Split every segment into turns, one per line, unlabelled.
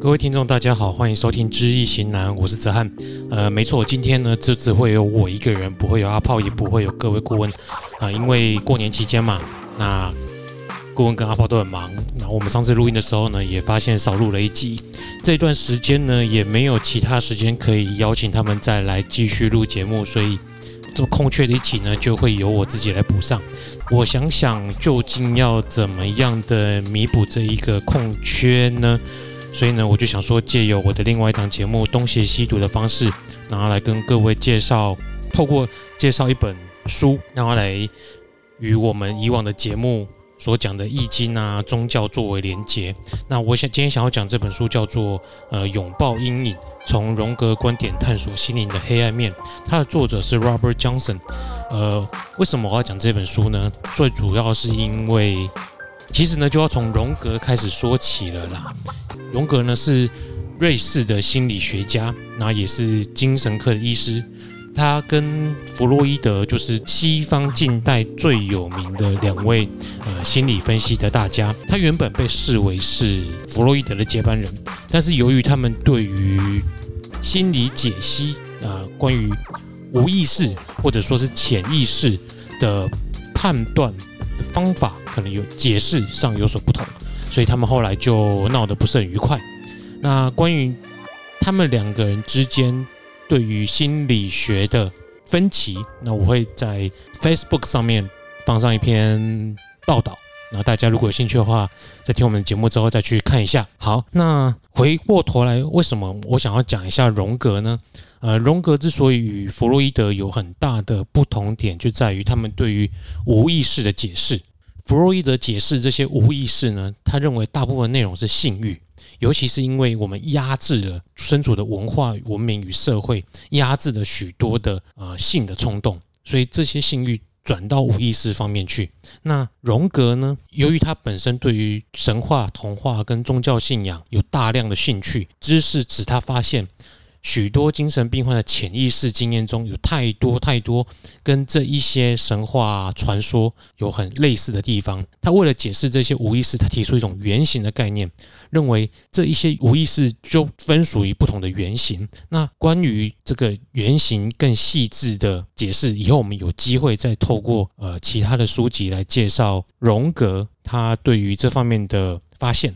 各位听众，大家好，欢迎收听《知易行难》，我是哲翰。呃，没错，今天呢，就只会有我一个人，不会有阿炮，也不会有各位顾问啊、因为过年期间嘛，那顾问跟阿炮都很忙。那我们上次录音的时候呢，也发现少录了一集。这段时间呢，也没有其他时间可以邀请他们再来继续录节目，所以这空缺的一集呢，就会由我自己来补上。我想想，究竟要怎么样的弥补这一个空缺呢？所以呢，我就想说，借由我的另外一档节目《东邪西毒》的方式，然后来跟各位介绍，透过介绍一本书，然后来与我们以往的节目所讲的易经啊、宗教作为连结。那我想今天想要讲这本书叫做呃《拥抱阴影：从荣格观点探索心灵的黑暗面》，它的作者是 Robert Johnson。呃，为什么我要讲这本书呢？最主要是因为。其实呢，就要从荣格开始说起了啦。荣格呢是瑞士的心理学家，那也是精神科的医师。他跟弗洛伊德就是西方近代最有名的两位呃心理分析的大家。他原本被视为是弗洛伊德的接班人，但是由于他们对于心理解析啊、关于无意识或者说是潜意识的判断方法。可能有解释上有所不同，所以他们后来就闹得不是很愉快。那关于他们两个人之间对于心理学的分歧，那我会在 Facebook 上面放上一篇报道。那大家如果有兴趣的话，在听我们的节目之后再去看一下。好，那回过头来，为什么我想要讲一下荣格呢？呃，荣格之所以与弗洛伊德有很大的不同点，就在于他们对于无意识的解释。弗洛伊德解释这些无意识呢，他认为大部分内容是性欲，尤其是因为我们压制了身处的文化文明与社会，压制了许多的呃性的冲动，所以这些性欲转到无意识方面去。那荣格呢，由于他本身对于神话、童话跟宗教信仰有大量的兴趣，知识使他发现。许多精神病患的潜意识经验中有太多太多跟这一些神话传说有很类似的地方。他为了解释这些无意识，他提出一种原型的概念，认为这一些无意识就分属于不同的原型。那关于这个原型更细致的解释，以后我们有机会再透过呃其他的书籍来介绍荣格他对于这方面的发现。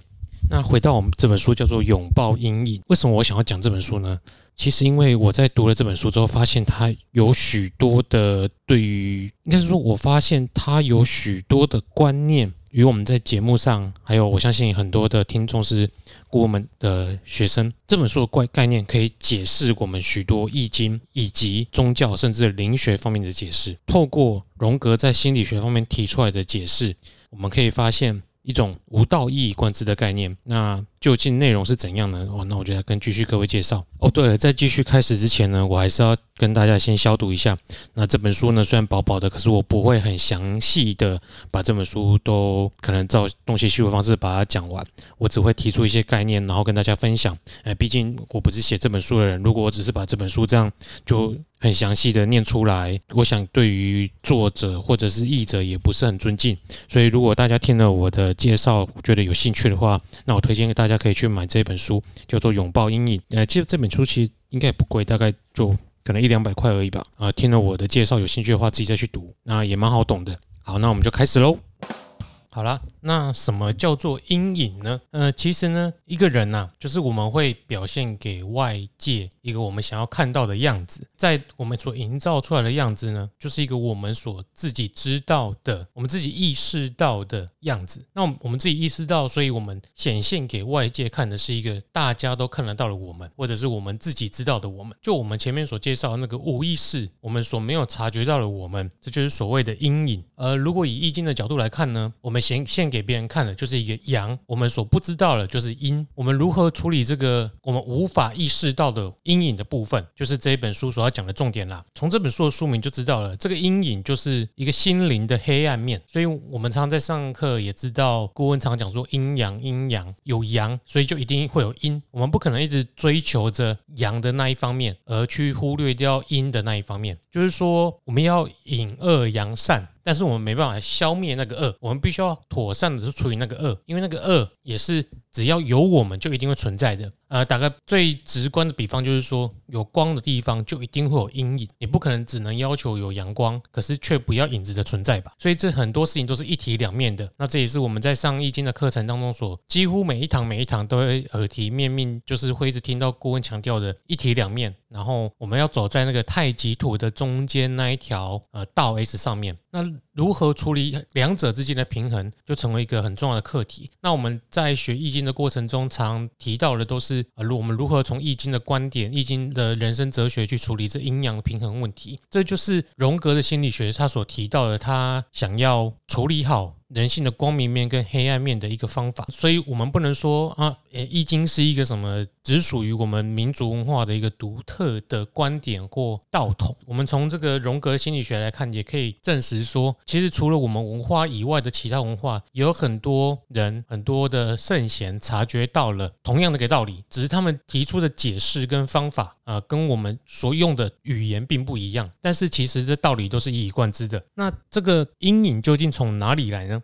那回到我们这本书叫做《拥抱阴影》，为什么我想要讲这本书呢？其实因为我在读了这本书之后，发现它有许多的对于，应该是说，我发现它有许多的观念与我们在节目上，还有我相信很多的听众是顾问的学生，这本书的概概念可以解释我们许多易经以及宗教甚至灵学方面的解释。透过荣格在心理学方面提出来的解释，我们可以发现。一种无道一以贯之的概念，那究竟内容是怎样呢？哦，那我就来跟继续各位介绍。哦，对了，在继续开始之前呢，我还是要跟大家先消毒一下。那这本书呢，虽然薄薄的，可是我不会很详细的把这本书都可能照东邪西毒的方式把它讲完，我只会提出一些概念，然后跟大家分享。哎，毕竟我不是写这本书的人，如果我只是把这本书这样就。很详细的念出来，我想对于作者或者是译者也不是很尊敬，所以如果大家听了我的介绍觉得有兴趣的话，那我推荐大家可以去买这本书，叫做《拥抱阴影》。呃，其实这本书其实应该也不贵，大概就可能一两百块而已吧。啊，听了我的介绍有兴趣的话，自己再去读，那也蛮好懂的。好，那我们就开始喽。好了，那什么叫做阴影呢？呃，其实呢，一个人呐、啊，就是我们会表现给外界一个我们想要看到的样子，在我们所营造出来的样子呢，就是一个我们所自己知道的、我们自己意识到的样子。那我们自己意识到，所以我们显现给外界看的是一个大家都看得到的我们，或者是我们自己知道的我们。就我们前面所介绍的那个无意识，我们所没有察觉到的我们，这就是所谓的阴影。而如果以易经的角度来看呢，我们显现给别人看的就是一个阳，我们所不知道的就是阴。我们如何处理这个我们无法意识到的阴影的部分，就是这一本书所要讲的重点啦。从这本书的书名就知道了，这个阴影就是一个心灵的黑暗面。所以我们常常在上课也知道，顾问常讲说阴阳阴阳有阳，所以就一定会有阴。我们不可能一直追求着阳的那一方面，而去忽略掉阴的那一方面。就是说，我们要隐恶扬善。但是我们没办法消灭那个恶，我们必须要妥善的去处理那个恶，因为那个恶也是只要有我们就一定会存在的。呃，打个最直观的比方，就是说有光的地方就一定会有阴影，你不可能只能要求有阳光，可是却不要影子的存在吧？所以这很多事情都是一体两面的。那这也是我们在上易经的课程当中所几乎每一堂每一堂都会耳提面命，就是会一直听到顾问强调的一体两面。然后我们要走在那个太极图的中间那一条呃道 S 上面，那如何处理两者之间的平衡，就成为一个很重要的课题。那我们在学易经的过程中，常提到的都是呃，如我们如何从易经的观点、易经的人生哲学去处理这阴阳平衡问题。这就是荣格的心理学他所提到的，他想要处理好。人性的光明面跟黑暗面的一个方法，所以我们不能说啊，易经是一个什么只属于我们民族文化的一个独特的观点或道统。我们从这个荣格心理学来看，也可以证实说，其实除了我们文化以外的其他文化，有很多人、很多的圣贤察觉到了同样的一个道理，只是他们提出的解释跟方法啊，跟我们所用的语言并不一样。但是其实这道理都是一以贯之的。那这个阴影究竟从哪里来呢？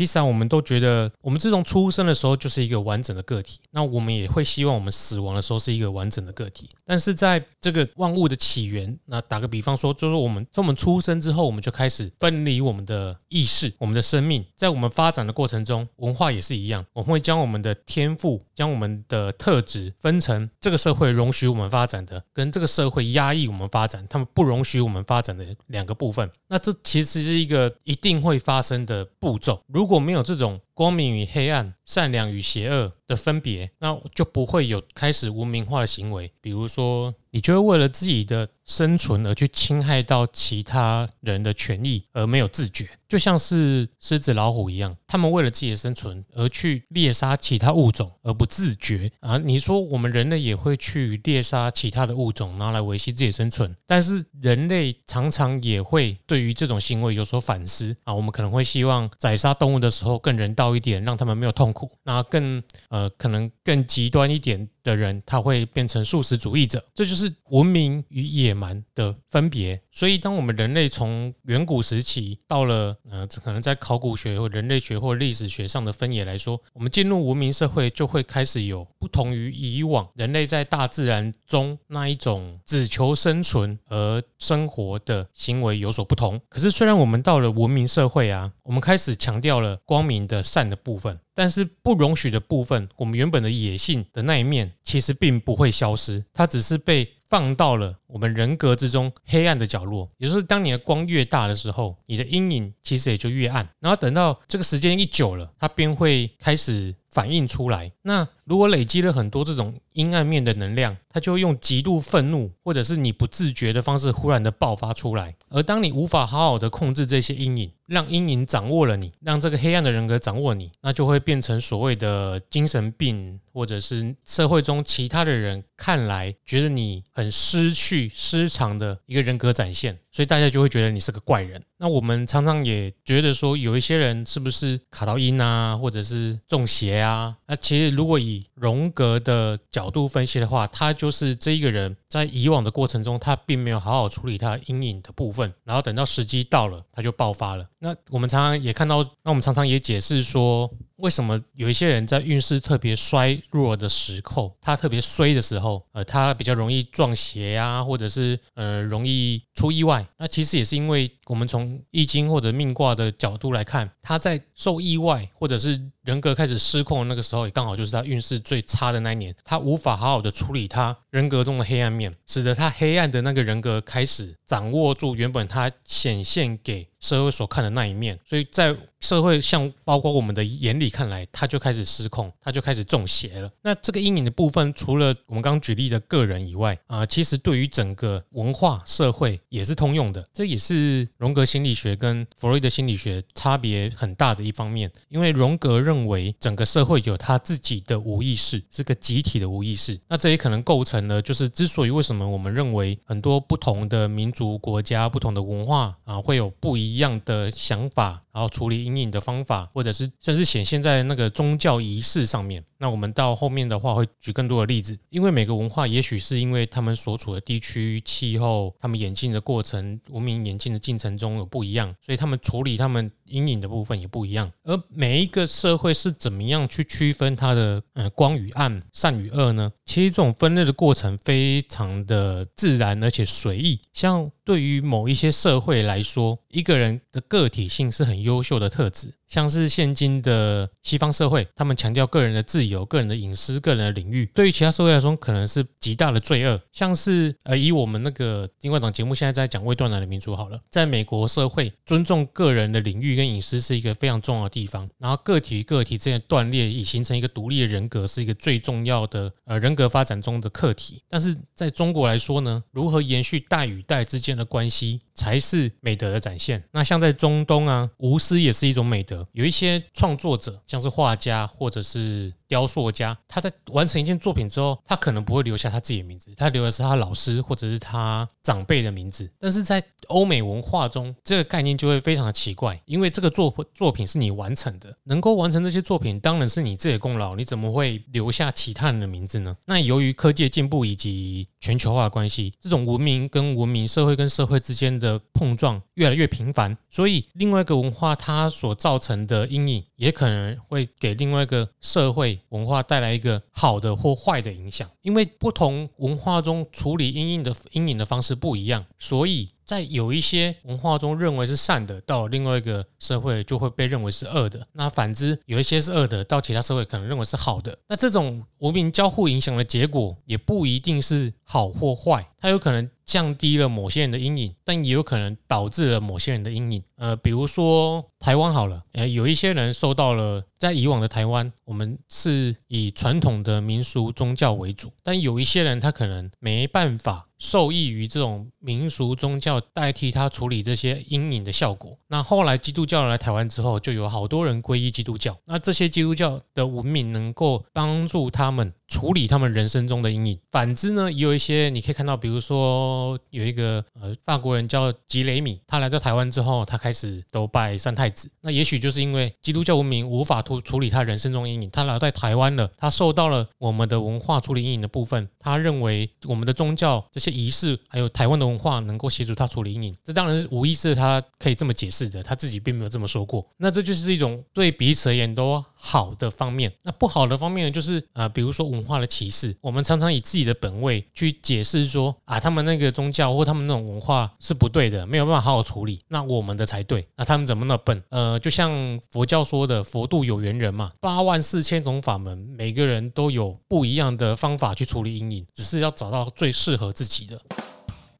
其实啊，我们都觉得，我们自从出生的时候就是一个完整的个体。那我们也会希望我们死亡的时候是一个完整的个体。但是在这个万物的起源，那打个比方说，就是我们从我们出生之后，我们就开始分离我们的意识、我们的生命。在我们发展的过程中，文化也是一样，我们会将我们的天赋、将我们的特质分成这个社会容许我们发展的，跟这个社会压抑我们发展、他们不容许我们发展的两个部分。那这其实是一个一定会发生的步骤。如如果没有这种光明与黑暗、善良与邪恶的分别，那就不会有开始文明化的行为。比如说，你就会为了自己的生存而去侵害到其他人的权益，而没有自觉，就像是狮子、老虎一样，他们为了自己的生存而去猎杀其他物种，而不自觉啊。你说我们人类也会去猎杀其他的物种，拿来维系自己的生存，但是人类常常也会对于这种行为有所反思啊。我们可能会希望宰杀动物的时候更人道一点，让他们没有痛苦。那更呃，可能更极端一点。的人，他会变成素食主义者，这就是文明与野蛮的分别。所以，当我们人类从远古时期到了呃，可能在考古学或人类学或历史学上的分野来说，我们进入文明社会，就会开始有不同于以往人类在大自然中那一种只求生存而生活的行为有所不同。可是，虽然我们到了文明社会啊，我们开始强调了光明的善的部分。但是不容许的部分，我们原本的野性的那一面，其实并不会消失，它只是被放到了我们人格之中黑暗的角落。也就是当你的光越大的时候，你的阴影其实也就越暗。然后等到这个时间一久了，它便会开始反映出来。那如果累积了很多这种阴暗面的能量，它就会用极度愤怒，或者是你不自觉的方式，忽然的爆发出来。而当你无法好好的控制这些阴影，让阴影掌握了你，让这个黑暗的人格掌握你，那就会变成所谓的精神病，或者是社会中其他的人看来觉得你很失去失常的一个人格展现，所以大家就会觉得你是个怪人。那我们常常也觉得说，有一些人是不是卡到音啊，或者是中邪啊？那其实如果以荣格的角度分析的话，他就是这一个人在以往的过程中，他并没有好好处理他阴影的部分，然后等到时机到了，他就爆发了。那我们常常也看到，那我们常常也解释说，为什么有一些人在运势特别衰弱的时候，他特别衰的时候，呃，他比较容易撞邪啊，或者是呃容易出意外。那其实也是因为我们从易经或者命卦的角度来看，他在受意外或者是人格开始失控的那个时候，也刚好就是他运势最差的那一年，他无法好好的处理他人格中的黑暗面，使得他黑暗的那个人格开始掌握住原本他显现给社会所看的那一面，所以在社会像包括我们的眼里看来，他就开始失控，他就开始中邪了。那这个阴影的部分，除了我们刚举例的个人以外，啊，其实对于整个文化社会也是通用的。这也是荣格心理学跟弗洛伊德心理学差别很大的一方面。因为荣格认为整个社会有他自己的无意识，是个集体的无意识。那这也可能构成了，就是之所以为什么我们认为很多不同的民族、国家、不同的文化啊，会有不一一样的想法，然后处理阴影的方法，或者是甚至显现在那个宗教仪式上面。那我们到后面的话会举更多的例子，因为每个文化也许是因为他们所处的地区、气候、他们演进的过程、文明演进的进程中有不一样，所以他们处理他们阴影的部分也不一样。而每一个社会是怎么样去区分它的呃光与暗、善与恶呢？其实这种分类的过程非常的自然而且随意。像对于某一些社会来说，一个人的个体性是很优秀的特质。像是现今的西方社会，他们强调个人的自由、个人的隐私、个人的领域，对于其他社会来说，可能是极大的罪恶。像是呃，以我们那个另外档节目现在在讲未断奶的民族好了，在美国社会，尊重个人的领域跟隐私是一个非常重要的地方。然后个体与个体之间的断裂，以形成一个独立的人格，是一个最重要的呃人格发展中的课题。但是在中国来说呢，如何延续代与代之间的关系，才是美德的展现。那像在中东啊，无私也是一种美德。有一些创作者，像是画家或者是雕塑家，他在完成一件作品之后，他可能不会留下他自己的名字，他留的是他老师或者是他长辈的名字。但是在欧美文化中，这个概念就会非常的奇怪，因为这个作作品是你完成的，能够完成这些作品，当然是你自己的功劳，你怎么会留下其他人的名字呢？那由于科技进步以及全球化的关系，这种文明跟文明、社会跟社会之间的碰撞越来越频繁，所以另外一个文化它所造成成的阴影，也可能会给另外一个社会文化带来一个好的或坏的影响，因为不同文化中处理阴影的阴影的方式不一样，所以。在有一些文化中认为是善的，到另外一个社会就会被认为是恶的。那反之，有一些是恶的，到其他社会可能认为是好的。那这种文明交互影响的结果，也不一定是好或坏，它有可能降低了某些人的阴影，但也有可能导致了某些人的阴影。呃，比如说台湾好了，呃，有一些人受到了在以往的台湾，我们是以传统的民俗宗教为主，但有一些人他可能没办法。受益于这种民俗宗教代替他处理这些阴影的效果。那后来基督教来台湾之后，就有好多人皈依基督教。那这些基督教的文明能够帮助他们处理他们人生中的阴影。反之呢，也有一些你可以看到，比如说有一个呃法国人叫吉雷米，他来到台湾之后，他开始都拜三太子。那也许就是因为基督教文明无法处处理他人生中阴影，他来到台湾了，他受到了我们的文化处理阴影的部分，他认为我们的宗教这些。仪式还有台湾的文化能够协助他处理阴影，这当然是无疑是他可以这么解释的，他自己并没有这么说过。那这就是一种对彼此而言都好的方面。那不好的方面呢，就是啊、比如说文化的歧视，我们常常以自己的本位去解释说啊，他们那个宗教或他们那种文化是不对的，没有办法好好处理，那我们的才对。那他们怎么那么笨？呃，就像佛教说的“佛度有缘人”嘛，八万四千种法门，每个人都有不一样的方法去处理阴影，只是要找到最适合自己的。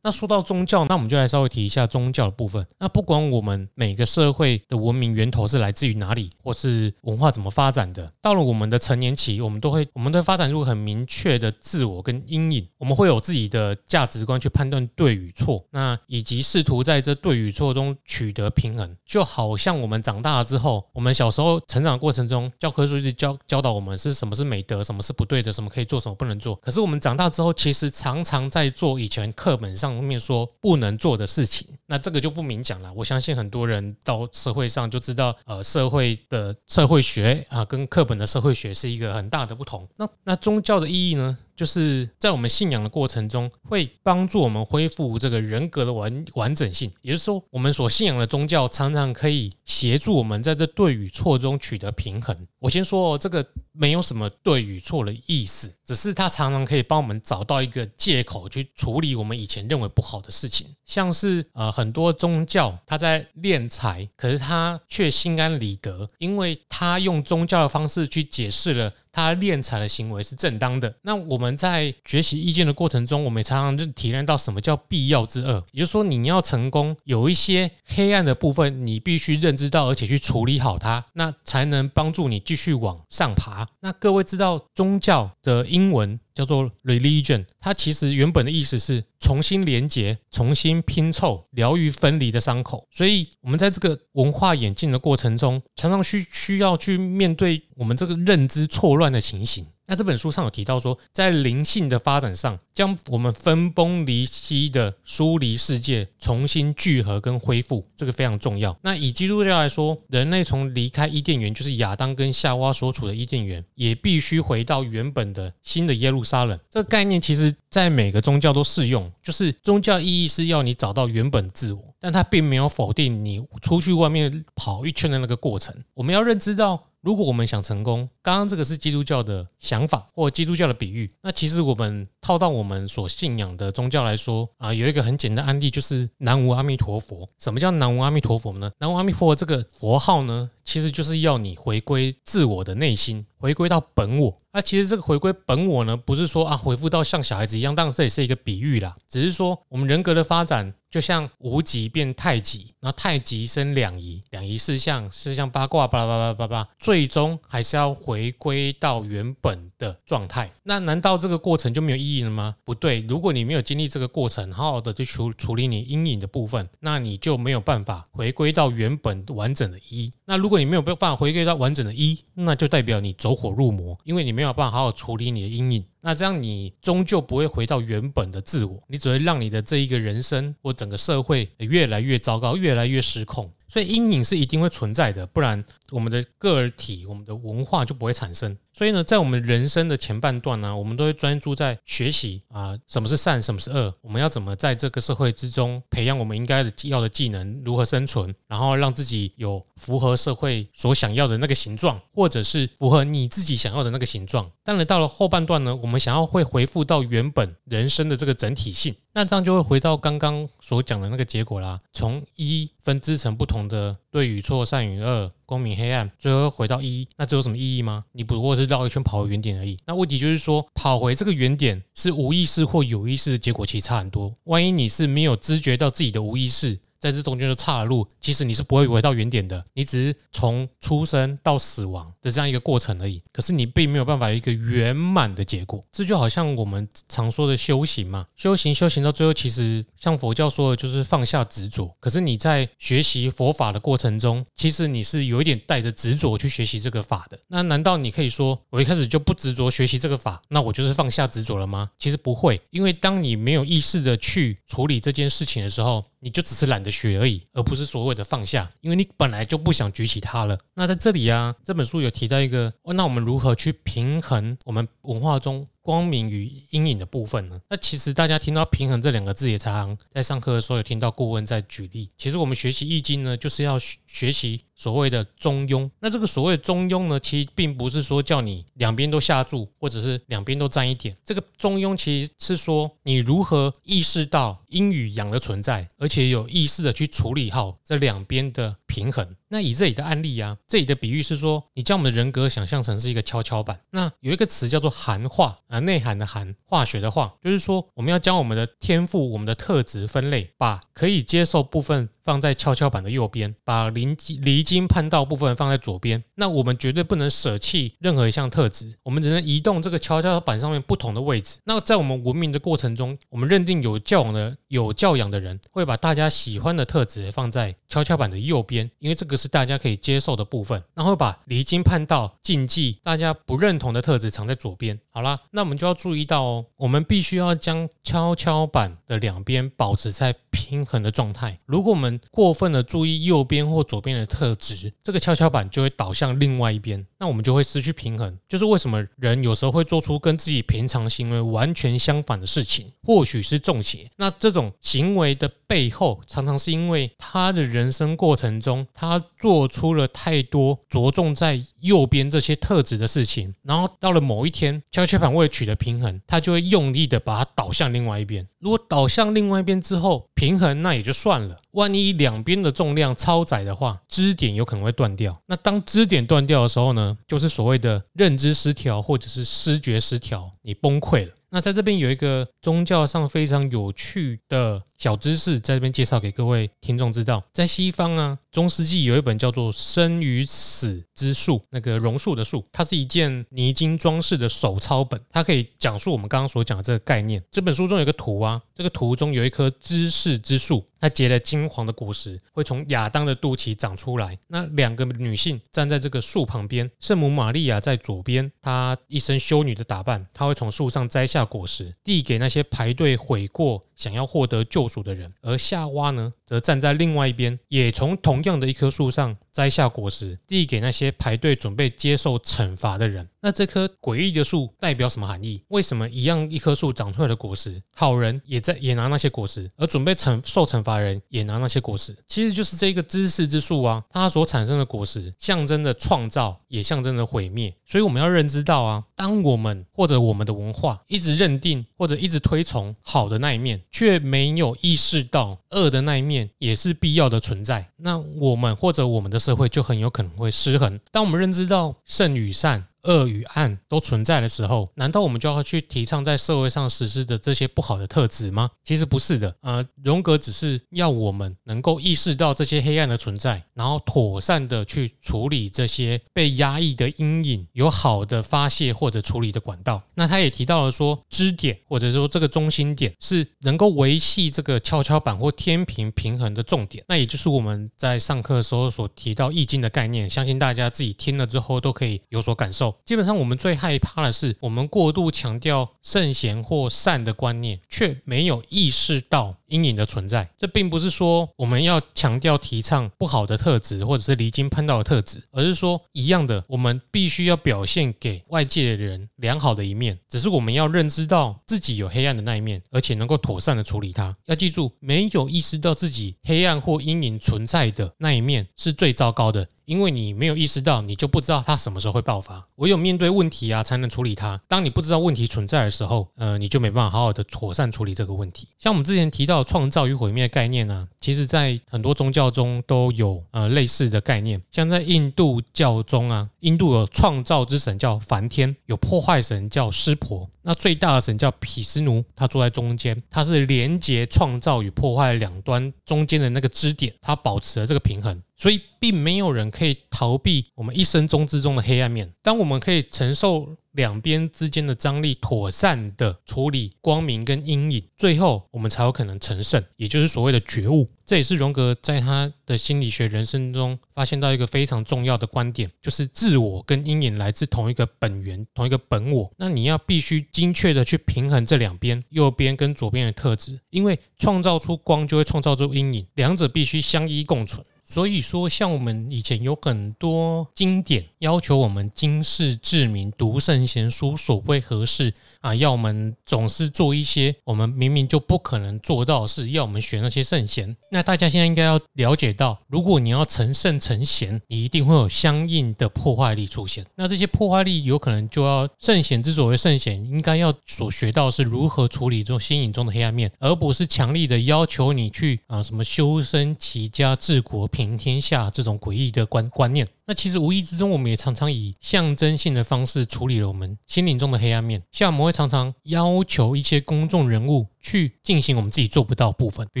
那说到宗教，那我们就来稍微提一下宗教的部分。那不管我们每个社会的文明源头是来自于哪里，或是文化怎么发展的，到了我们的成年期，我们都会，我们都发展出很明确的自我跟阴影。我们会有自己的价值观去判断对与错，那以及试图在这对与错中取得平衡。就好像我们长大了之后，我们小时候成长的过程中，教科书一直教教导我们是什么是美德，什么是不对的，什么可以做，什么不能做。可是我们长大之后，其实常常在做以前课本上。方面说不能做的事情，那这个就不明讲了。我相信很多人到社会上就知道，呃，社会的社会学啊，跟课本的社会学是一个很大的不同。那那宗教的意义呢？就是在我们信仰的过程中，会帮助我们恢复这个人格的完完整性。也就是说，我们所信仰的宗教常常可以协助我们在这对与错中取得平衡。我先说哦，这个没有什么对与错的意思，只是它常常可以帮我们找到一个借口去处理我们以前认为不好的事情。像是呃很多宗教他在敛财，可是他却心安理得，因为他用宗教的方式去解释了。他敛财的行为是正当的。那我们在学习意见的过程中，我们常常就体验到什么叫必要之恶。也就是说，你要成功，有一些黑暗的部分，你必须认知到，而且去处理好它，那才能帮助你继续往上爬。那各位知道宗教的英文？叫做 religion，它其实原本的意思是重新连接、重新拼凑、疗愈分离的伤口。所以，我们在这个文化演进的过程中，常常需需要去面对我们这个认知错乱的情形。那这本书上有提到说，在灵性的发展上，将我们分崩离析的疏离世界重新聚合跟恢复，这个非常重要。那以基督教来说，人类从离开伊甸园，就是亚当跟夏娃所处的伊甸园，也必须回到原本的新的耶路撒冷。这个概念其实在每个宗教都适用，就是宗教意义是要你找到原本自我，但它并没有否定你出去外面跑一圈的那个过程。我们要认知到。如果我们想成功，刚刚这个是基督教的想法或基督教的比喻，那其实我们套到我们所信仰的宗教来说啊，有一个很简单案例，就是南无阿弥陀佛。什么叫南无阿弥陀佛呢？南无阿弥陀佛这个佛号呢，其实就是要你回归自我的内心，回归到本我。那其实这个回归本我呢，不是说啊回复到像小孩子一样，当然这也是一个比喻啦，只是说我们人格的发展。就像无极变太极，然后太极生两仪，两仪四象，四象八卦，巴拉巴拉巴拉，最终还是要回归到原本的状态。那难道这个过程就没有意义了吗？不对，如果你没有经历这个过程，好好的去处处理你阴影的部分，那你就没有办法回归到原本完整的一。那如果你没有办法回归到完整的一，那就代表你走火入魔，因为你没有办法好好处理你的阴影。那这样你终究不会回到原本的自我，你只会让你的这一个人生或整个社会越来越糟糕，越来越失控。所以阴影是一定会存在的，不然我们的个体、我们的文化就不会产生。所以呢，在我们人生的前半段呢，我们都会专注在学习啊，什么是善，什么是恶，我们要怎么在这个社会之中培养我们应该的要的技能，如何生存，然后让自己有符合社会所想要的那个形状，或者是符合你自己想要的那个形状。当然，到了后半段呢，我们想要会回复到原本人生的这个整体性。那这样就会回到刚刚所讲的那个结果啦，从一分支成不同的对与错、善与恶、光明黑暗，最后回到一，那这有什么意义吗？你不过是绕一圈跑回原点而已。那问题就是说，跑回这个原点是无意识或有意识的结果，其实差很多。万一你是没有知觉到自己的无意识。在这中间就岔路，其实你是不会回到原点的，你只是从出生到死亡的这样一个过程而已。可是你并没有办法有一个圆满的结果，这就好像我们常说的修行嘛，修行修行到最后，其实像佛教说的，就是放下执着。可是你在学习佛法的过程中，其实你是有一点带着执着去学习这个法的。那难道你可以说我一开始就不执着学习这个法，那我就是放下执着了吗？其实不会，因为当你没有意识的去处理这件事情的时候，你就只是懒得学而已，而不是所谓的放下，因为你本来就不想举起它了。那在这里啊，这本书有提到一个，那我们如何去平衡我们文化中光明与阴影的部分呢？那其实大家听到“平衡”这两个字，也常常在上课的时候有听到顾问在举例。其实我们学习易经呢，就是要学习所谓的中庸。那这个所谓中庸呢，其实并不是说叫你两边都下注，或者是两边都沾一点。这个中庸其实是说你如何意识到阴与阳的存在，而且有意识的去处理好这两边的平衡。那以这里的案例啊，这里的比喻是说，你将我们的人格想象成是一个跷跷板。那有一个词叫做含化啊，内涵的含，化学的化，就是说我们要将我们的天赋、我们的特质分类，把可以接受部分放在跷跷板的右边，把离离经叛道部分放在左边。那我们绝对不能舍弃任何一项特质，我们只能移动这个跷跷板上面不同的位置。那在我们文明的过程中，我们认定有教养的、有教养的人会把大家喜欢的特质放在跷跷板的右边因为这个是大家可以接受的部分。然后把离经叛道、禁忌、大家不认同的特质藏在左边。好啦，那我们就要注意到哦，我们必须要将跷跷板的两边保持在平衡的状态。如果我们过分的注意右边或左边的特质，这个跷跷板就会倒向另外一边，那我们就会失去平衡。就是为什么人有时候会做出跟自己平常行为完全相反的事情，或许是中邪。那这种行为的背后，常常是因为他的人生过程中，他做出了太多着重在右边这些特质的事情，然后到了某一天，跷跷板为了取得平衡，他就会用力的把它倒向另外一边。如果倒向另外一边之后，平衡那也就算了。万一两边的重量超载的话，支点有可能会断掉。那当支点断掉的时候呢，就是所谓的认知失调或者是思觉失调，你崩溃了。那在这边有一个宗教上非常有趣的小知识，在这边介绍给各位听众知道。在西方啊，中世纪有一本叫做《生与死之树》，那个榕树的树，它是一件泥金装饰的手抄本，它可以讲述我们刚刚所讲的这个概念。这本书中有一个图啊，这个图中有一棵知识之树。它结了金黄的果实，会从亚当的肚脐长出来。那两个女性站在这个树旁边，圣母玛利亚在左边，她一身修女的打扮，她会从树上摘下果实，递给那些排队悔过、想要获得救赎的人。而夏娃呢，则站在另外一边，也从同样的一棵树上摘下果实，递给那些排队准备接受惩罚的人。那这棵诡异的树代表什么含义？为什么一样一棵树长出来的果实，好人也在也拿那些果实，而准备惩受惩罚的人也拿那些果实？其实就是这个知识之树啊，它所产生的果实，象征着创造，也象征着毁灭。所以我们要认知到啊，当我们或者我们的文化一直认定或者一直推崇好的那一面，却没有意识到恶的那一面也是必要的存在，那我们或者我们的社会就很有可能会失衡。当我们认知到圣与善，恶与暗都存在的时候，难道我们就要去提倡在社会上实施的这些不好的特质吗？其实不是的，呃，荣格只是要我们能够意识到这些黑暗的存在，然后妥善的去处理这些被压抑的阴影，有好的发泄或者处理的管道。那他也提到了说，支点或者说这个中心点是能够维系这个跷跷板或天平平衡的重点。那也就是我们在上课的时候所提到易经的概念，相信大家自己听了之后都可以有所感受。基本上，我们最害怕的是，我们过度强调圣贤或善的观念，却没有意识到阴影的存在。这并不是说我们要强调提倡不好的特质，或者是离经叛道的特质，而是说一样的，我们必须要表现给外界的人良好的一面。只是我们要认知到自己有黑暗的那一面，而且能够妥善的处理它。要记住，没有意识到自己黑暗或阴影存在的那一面是最糟糕的。因为你没有意识到，你就不知道它什么时候会爆发。唯有面对问题啊，才能处理它。当你不知道问题存在的时候，呃，你就没办法好好的妥善处理这个问题。像我们之前提到创造与毁灭概念呢、啊，其实在很多宗教中都有呃类似的概念。像在印度教中啊，印度有创造之神叫梵天，有破坏神叫湿婆。那最大的神叫毗湿奴，他坐在中间，他是连接创造与破坏两端中间的那个支点，他保持了这个平衡。所以，并没有人可以逃避我们一生中之中的黑暗面。当我们可以承受两边之间的张力，妥善的处理光明跟阴影，最后我们才有可能成圣，也就是所谓的觉悟。这也是荣格在他的心理学人生中发现到一个非常重要的观点，就是自我跟阴影来自同一个本源，同一个本我。那你要必须精确的去平衡这两边，右边跟左边的特质，因为创造出光就会创造出阴影，两者必须相依共存。所以说，像我们以前有很多经典要求我们经世致明、读圣贤书，所谓何事啊？要我们总是做一些我们明明就不可能做到的事，要我们学那些圣贤。那大家现在应该要了解到，如果你要成圣成贤，你一定会有相应的破坏力出现。那这些破坏力有可能就要圣贤之所为圣贤，应该要所学到是如何处理这种心灵中的黑暗面，而不是强力的要求你去啊什么修身齐家治国平。平天下这种诡异的观观念，那其实无意之中，我们也常常以象征性的方式处理了我们心灵中的黑暗面。像我们会常常要求一些公众人物。去进行我们自己做不到的部分，比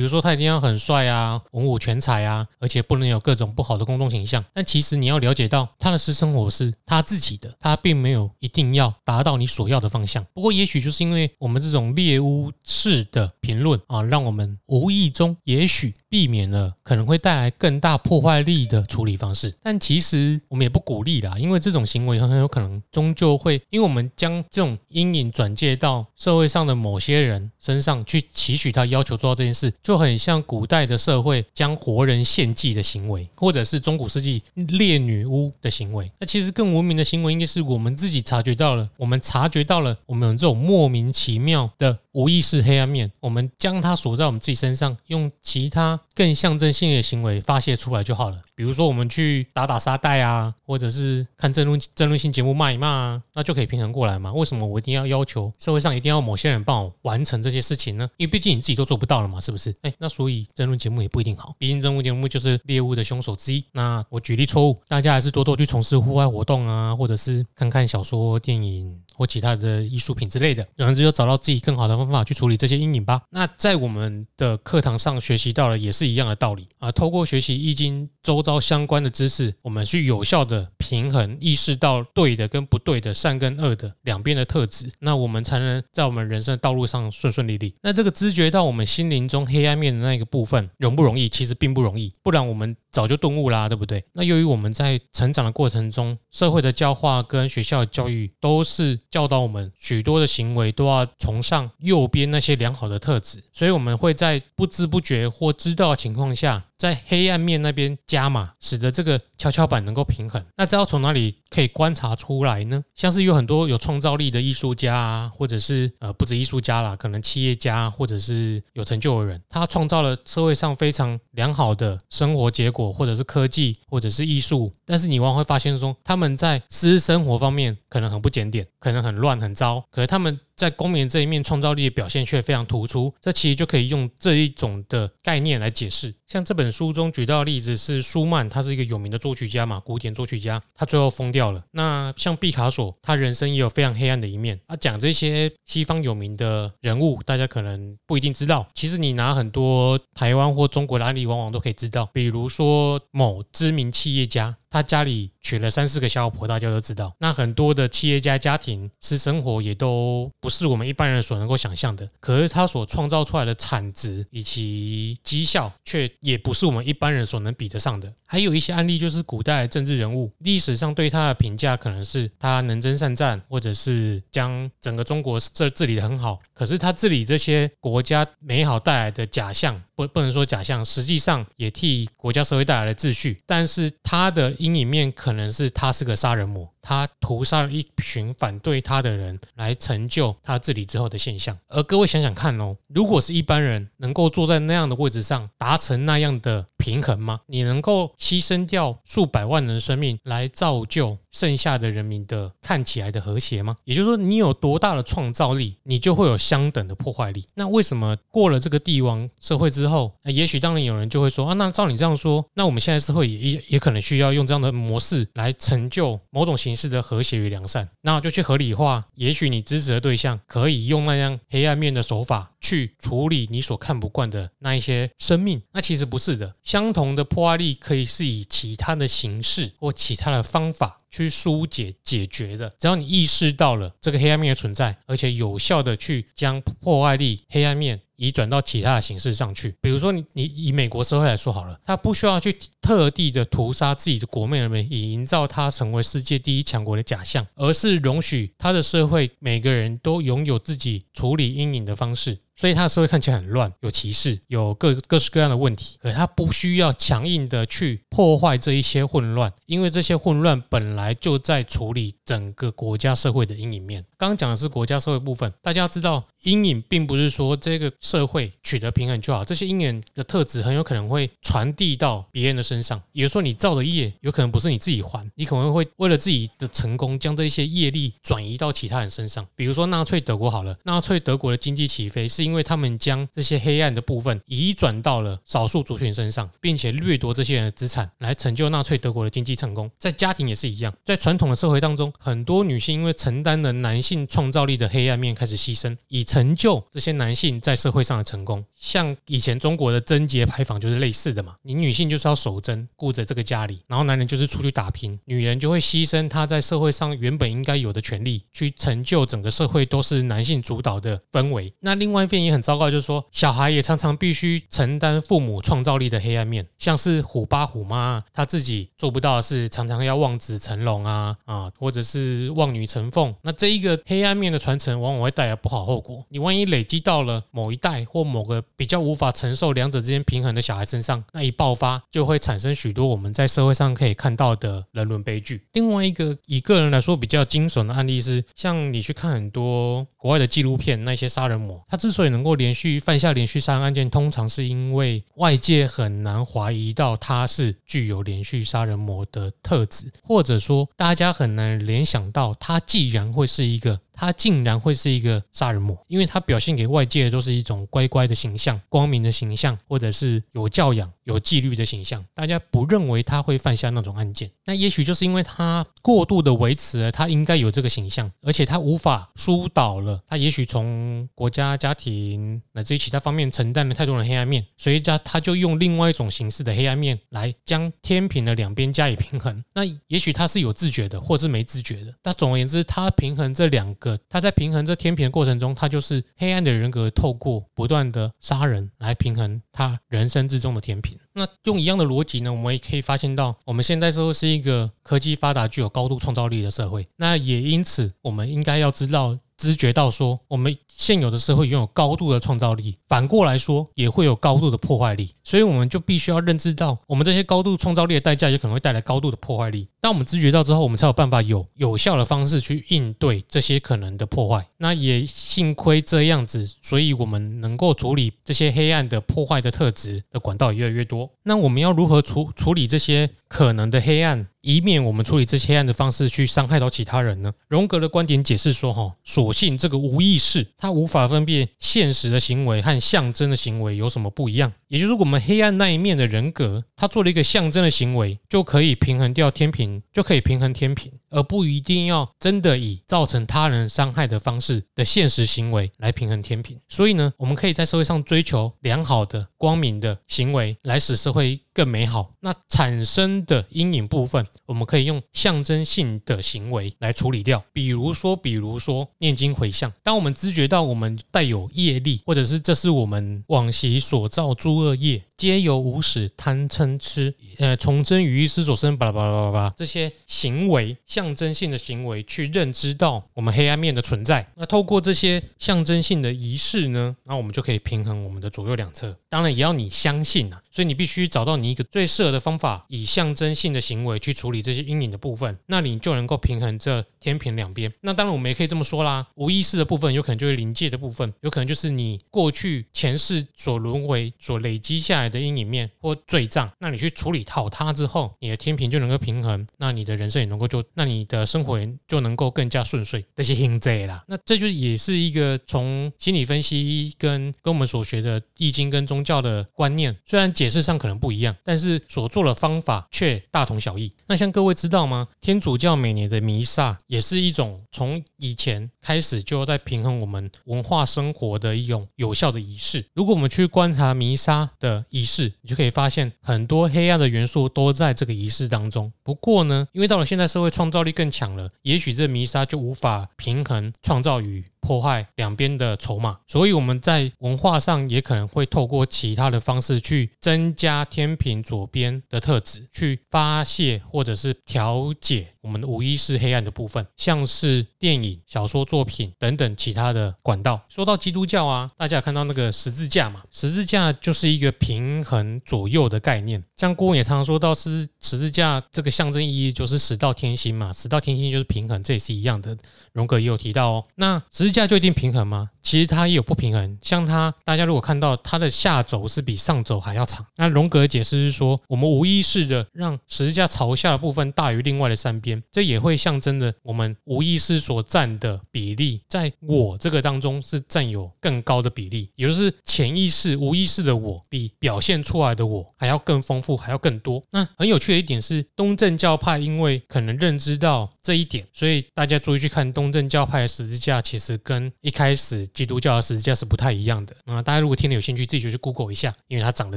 如说他一定要很帅啊，文武全才啊，而且不能有各种不好的公众形象。但其实你要了解到，他的私生活是他自己的，他并没有一定要达到你所要的方向。不过，也许就是因为我们这种猎巫式的评论啊，让我们无意中也许避免了可能会带来更大破坏力的处理方式。但其实我们也不鼓励啦，因为这种行为很有可能终究会，因为我们将这种阴影转介到社会上的某些人身上。去期许他要求做到这件事，就很像古代的社会将活人献祭的行为，或者是中古世纪猎女巫的行为。那其实更文明的行为，应该是我们自己察觉到了，我们察觉到了，我们有这种莫名其妙的无意识黑暗面，我们将它锁在我们自己身上，用其他更象征性的行为发泄出来就好了。比如说，我们去打打沙袋啊，或者是看争论争论性节目骂一骂啊，那就可以平衡过来嘛。为什么我一定要要求社会上一定要某些人帮我完成这些事情？呢？因为毕竟你自己都做不到了嘛，是不是？哎，那所以争论节目也不一定好。毕竟争论节目就是猎物的凶手之一。那我举例错误，大家还是多多去从事户外活动啊，或者是看看小说、电影。或其他的艺术品之类的，总之就找到自己更好的方法去处理这些阴影吧。那在我们的课堂上学习到了也是一样的道理啊，透过学习易经周遭相关的知识，我们去有效的平衡意识到对的跟不对的善跟恶的两边的特质，那我们才能在我们人生的道路上顺顺利利。那这个知觉到我们心灵中黑暗面的那个部分容不容易？其实并不容易，不然我们早就顿悟啦，对不对？那由于我们在成长的过程中，社会的教化跟学校的教育都是教导我们许多的行为都要崇尚右边那些良好的特质，所以我们会在不知不觉或知道的情况下，在黑暗面那边加码，使得这个跷跷板能够平衡。那这要从哪里可以观察出来呢？像是有很多有创造力的艺术家啊，或者是呃不止艺术家啦，可能企业家或者是有成就的人，他创造了社会上非常良好的生活结果，或者是科技，或者是艺术。但是你往往会发现说，他们在私生活方面可能很不检点，可能很乱很糟，可是他们。在公民这一面，创造力的表现却非常突出。这其实就可以用这一种的概念来解释。像这本书中举到的例子是舒曼，他是一个有名的作曲家嘛，古典作曲家，他最后疯掉了。那像毕卡索，他人生也有非常黑暗的一面。啊，讲这些西方有名的人物，大家可能不一定知道。其实你拿很多台湾或中国的案例，往往都可以知道。比如说某知名企业家。他家里娶了三四个小老婆，大家都知道。那很多的企业家家庭私生活也都不是我们一般人所能够想象的。可是他所创造出来的产值以及绩效，却也不是我们一般人所能比得上的。还有一些案例，就是古代政治人物，历史上对他的评价可能是他能征善战，或者是将整个中国治治理得很好。可是他治理这些国家美好带来的假象。不不能说假象，实际上也替国家社会带来了秩序，但是他的阴影面可能是他是个杀人魔。他屠杀了一群反对他的人，来成就他治理之后的现象。而各位想想看哦，如果是一般人能够坐在那样的位置上，达成那样的平衡吗？你能够牺牲掉数百万人的生命，来造就剩下的人民的看起来的和谐吗？也就是说，你有多大的创造力，你就会有相等的破坏力。那为什么过了这个帝王社会之后，后也许当然有人就会说啊，那照你这样说，那我们现在社会也也也可能需要用这样的模式来成就某种形式的和谐与良善，那就去合理化。也许你支持的对象可以用那样黑暗面的手法去处理你所看不惯的那一些生命，那其实不是的。相同的破坏力可以是以其他的形式或其他的方法去疏解解决的。只要你意识到了这个黑暗面的存在，而且有效的去将破坏力、黑暗面。移转到其他的形式上去，比如说你你以美国社会来说好了，他不需要去特地的屠杀自己的国内人民，以营造他成为世界第一强国的假象，而是容许他的社会每个人都拥有自己处理阴影的方式。所以他的社会看起来很乱，有歧视，有各各式各样的问题。可他不需要强硬的去破坏这一些混乱，因为这些混乱本来就在处理整个国家社会的阴影面。刚刚讲的是国家社会部分，大家知道，阴影并不是说这个社会取得平衡就好，这些阴影的特质很有可能会传递到别人的身上。也就说，你造的业有可能不是你自己还，你可能会为了自己的成功，将这些业力转移到其他人身上。比如说纳粹德国好了，纳粹德国的经济起飞是因因为他们将这些黑暗的部分移转到了少数族群身上，并且掠夺这些人的资产，来成就纳粹德国的经济成功。在家庭也是一样，在传统的社会当中，很多女性因为承担了男性创造力的黑暗面，开始牺牲，以成就这些男性在社会上的成功。像以前中国的贞节牌坊就是类似的嘛，你女性就是要守贞，顾着这个家里，然后男人就是出去打拼，女人就会牺牲她在社会上原本应该有的权利，去成就整个社会都是男性主导的氛围。那另外一边。也很糟糕，就是说，小孩也常常必须承担父母创造力的黑暗面，像是虎爸虎妈，他自己做不到的是，常常要望子成龙啊啊，或者是望女成凤。那这一个黑暗面的传承，往往会带来不好后果。你万一累积到了某一代或某个比较无法承受两者之间平衡的小孩身上，那一爆发，就会产生许多我们在社会上可以看到的人伦悲剧。另外一个以个人来说比较惊悚的案例是，像你去看很多国外的纪录片，那些杀人魔，他之所以能够连续犯下连续杀人案件，通常是因为外界很难怀疑到他是具有连续杀人魔的特质，或者说大家很难联想到他既然会是一个他竟然会是一个杀人魔，因为他表现给外界的都是一种乖乖的形象、光明的形象，或者是有教养、有纪律的形象，大家不认为他会犯下那种案件。那也许就是因为他过度的维持了他应该有这个形象，而且他无法疏导了他，也许从国家、家庭乃至于其他方面承担了太多的黑暗面，所以他他就用另外一种形式的黑暗面来将天平的两边加以平衡。那也许他是有自觉的，或是没自觉的。但总而言之，他平衡这两个，他在平衡这天平的过程中，他就是黑暗的人格透过不断的杀人来平衡他人生之中的天平。那用一样的逻辑呢，我们也可以发现到，我们现代社会是一个科技发达、具有高度创造力的社会。那也因此，我们应该要知道。知觉到说，我们现有的社会拥有高度的创造力，反过来说也会有高度的破坏力，所以我们就必须要认知到，我们这些高度创造力的代价，也可能会带来高度的破坏力。当我们知觉到之后，我们才有办法有有效的方式去应对这些可能的破坏。那也幸亏这样子，所以我们能够处理这些黑暗的破坏的特质的管道也越来越多。那我们要如何处处理这些可能的黑暗？以免我们处理这些黑暗的方式去伤害到其他人呢？荣格的观点解释说，哈，所幸这个无意识，它无法分辨现实的行为和象征的行为有什么不一样。也就是我们黑暗那一面的人格，他做了一个象征的行为，就可以平衡掉天平，就可以平衡天平，而不一定要真的以造成他人伤害的方式的现实行为来平衡天平。所以呢，我们可以在社会上追求良好的、光明的行为，来使社会更美好。那产生的阴影部分，我们可以用象征性的行为来处理掉，比如说，比如说念经回向。当我们知觉到我们带有业力，或者是这是我们往昔所造诸恶业，皆由无始贪嗔痴，呃，从真语意识所生，巴拉巴拉巴拉巴拉这些行为，象征性的行为，去认知到我们黑暗面的存在。那透过这些象征性的仪式呢，那我们就可以平衡我们的左右两侧。当然，也要你相信啊，所以你必须找到你一个最适合的方法，以象征性的行为去处理这些阴影的部分，那你就能够平衡这天平两边。那当然，我们也可以这么说啦，无意识的部分有可能就是临界的部分，有可能就是你过去前世所轮回所累积下来的阴影面或罪障。那你去处理好它之后，你的天平就能够平衡，那你的人生也能够就，那你的生活就能够更加顺遂。这些 hinze 啦，那这就也是一个从心理分析跟跟我们所学的易经跟宗教的观念，虽然解释上可能不一样，但是所做的方法却大同小异。那像各位知道吗？天主教每年的弥撒也是一种从以前开始就在平衡我们文化生活的一种有效的仪式。如果我们去观察弥撒的仪仪式，你就可以发现很多黑暗的元素都在这个仪式当中。不过呢，因为到了现在社会创造力更强了，也许这弥撒就无法平衡创造与破坏两边的筹码，所以我们在文化上也可能会透过其他的方式去增加天平左边的特质，去发泄或者是调解我们无意识黑暗的部分，像是电影、小说作品等等其他的管道。说到基督教啊，大家有看到那个十字架嘛？十字架就是一个平衡左右的概念。像郭文也常常说到，是十字架这个象征意义就是十道天心嘛，十道天心就是平衡，这也是一样的。荣格也有提到哦，那十支架就一定平衡吗？其实它也有不平衡，像它，大家如果看到它的下轴是比上轴还要长。那荣格的解释是说，我们无意识的让十字架朝下的部分大于另外的三边，这也会象征着我们无意识所占的比例，在我这个当中是占有更高的比例，也就是潜意识、无意识的我比表现出来的我还要更丰富，还要更多。那很有趣的一点是，东正教派因为可能认知到这一点，所以大家注意去看东正教派的十字架，其实跟一开始。基督教的十字架是不太一样的啊！大家如果听得有兴趣，自己就去 Google 一下，因为它长得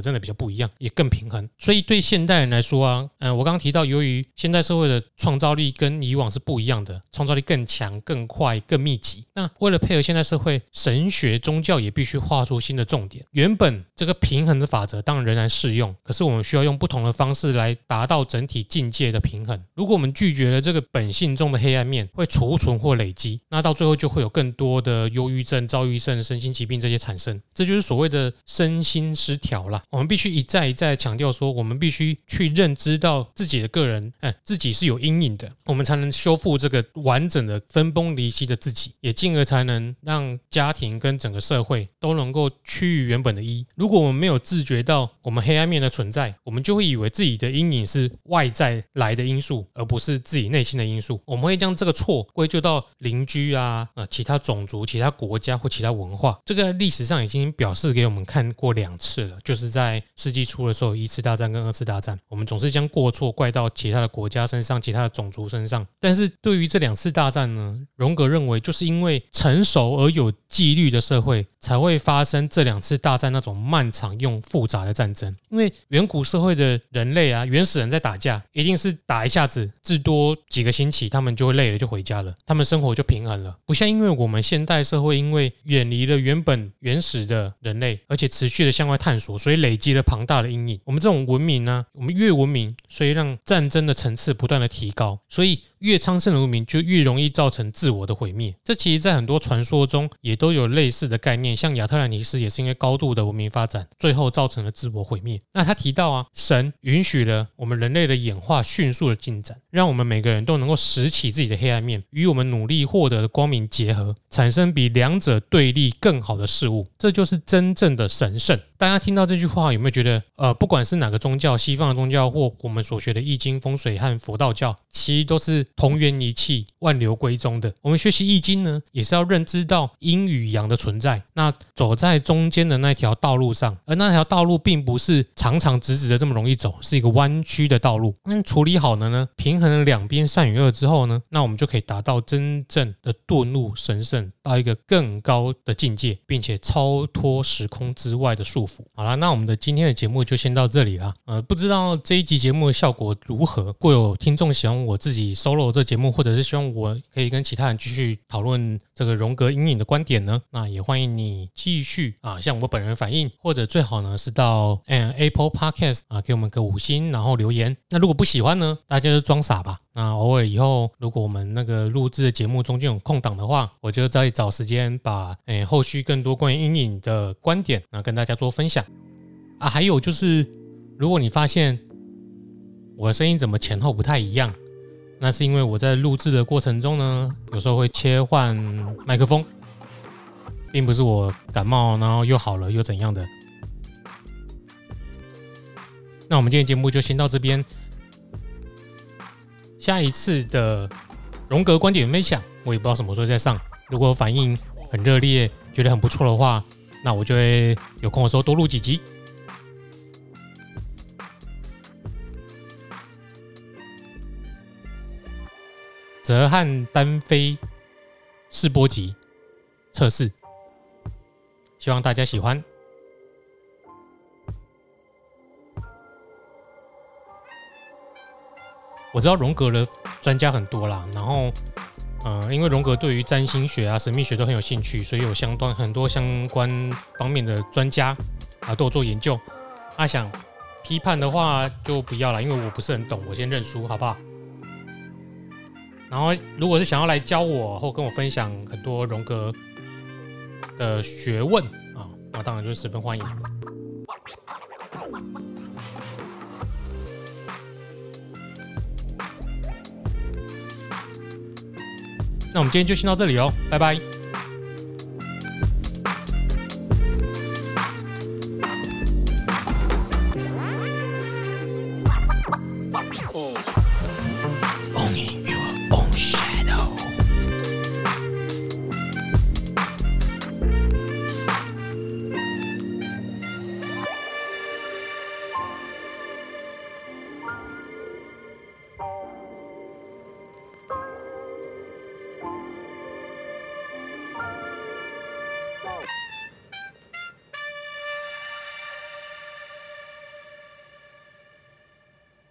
真的比较不一样，也更平衡。所以对现代人来说啊，嗯，我刚刚提到，由于现代社会的创造力跟以往是不一样的，创造力更强、更快、更密集。那为了配合现代社会，神学宗教也必须画出新的重点。原本这个平衡的法则当然仍然适用，可是我们需要用不同的方式来达到整体境界的平衡。如果我们拒绝了这个本性中的黑暗面，会储存或累积，那到最后就会有更多的忧郁症、躁郁症、身心疾病这些产生。这就是所谓的身心失调啦。我们必须一再一再强调说，我们必须去认知到自己的个人，哎，自己是有阴影的，我们才能修复这个完整的分崩离析的自己，也进而才能让家庭跟整个社会都能够趋于原本的一。如果我们没有自觉到我们黑暗面的存在，我们就会以为自己的阴影是外在来的因素，而不是自己内心的因素。我们会将这个错归咎到邻居啊、呃、其他种族、其他国家或其他文化。这个历史上已经表示给我们看过两次了，就是在世纪初的时候，一次大战跟二次大战，我们总是将过错怪到其他的国家身上、其他的种族身上。但是对于这两次大战呢，荣格认为就是因为成熟而有纪律的社会才会发生这两次大战那种漫长又复杂的战争。因为远古社会的人类啊，原始人在打架，一定是打一下子，至多几个星期，他们就会累了就回家了，他们生活就平衡了。不像因为我们我们现代社会因为远离了原本原始的人类，而且持续的向外探索，所以累积了庞大的阴影。我们这种文明呢，我们越文明，所以让战争的层次不断的提高，所以越昌盛的文明就越容易造成自我的毁灭。这其实，在很多传说中也都有类似的概念，像亚特兰蒂斯也是因为高度的文明发展，最后造成了自我毁灭。那他提到啊，神允许了我们人类的演化迅速的进展，让我们每个人都能够拾起自己的黑暗面，与我们努力获得的光明结合，产生比两者对立更好的事物。这就是真正的神圣。大家听到这句话，有没有觉得，呃，不管是哪个宗教，西方的宗教或我们所学的易经、风水和佛道教，其实都是同源一气、万流归宗的。我们学习易经呢，也是要认知到阴与阳的存在。那走在中间的那条道路上，而那条道路并不是长长直直的这么容易走，是一个弯曲的道路。那处理好了呢，平衡了两边善与恶之后呢，那我们就可以达到真正的顿悟神圣，到一个更高的境界，并且超脱时空之外的束缚。好了，那我们的今天的节目就先到这里了。呃，不知道这一集节目的效果如何？如果有听众喜欢我自己 solo 这节目，或者是希望我可以跟其他人继续讨论这个荣格阴影的观点呢，那也欢迎你继续啊向我本人反映，或者最好呢是到 Apple Podcast 啊给我们个五星，然后留言。那如果不喜欢呢，大家就装傻吧。那偶尔以后，如果我们那个录制的节目中间有空档的话，我就就再找时间把诶后续更多关于阴影的观点啊跟大家做分享啊。还有就是，如果你发现我的声音怎么前后不太一样，那是因为我在录制的过程中呢，有时候会切换麦克风，并不是我感冒然后又好了又怎样的。那我们今天节目就先到这边。下一次的荣格观点分享，我也不知道什么时候再上。如果反应很热烈，觉得很不错的话，那我就会有空的时候多录几集。泽汉单飞试播集测试，希望大家喜欢。我知道荣格的专家很多啦，然后，呃，因为荣格对于占星学啊、神秘学都很有兴趣，所以有相当很多相关方面的专家啊都有做研究。他、啊、想批判的话就不要了，因为我不是很懂，我先认输，好不好？然后，如果是想要来教我或跟我分享很多荣格的学问啊，那当然就十分欢迎。那我们今天就先到这里哦，拜拜。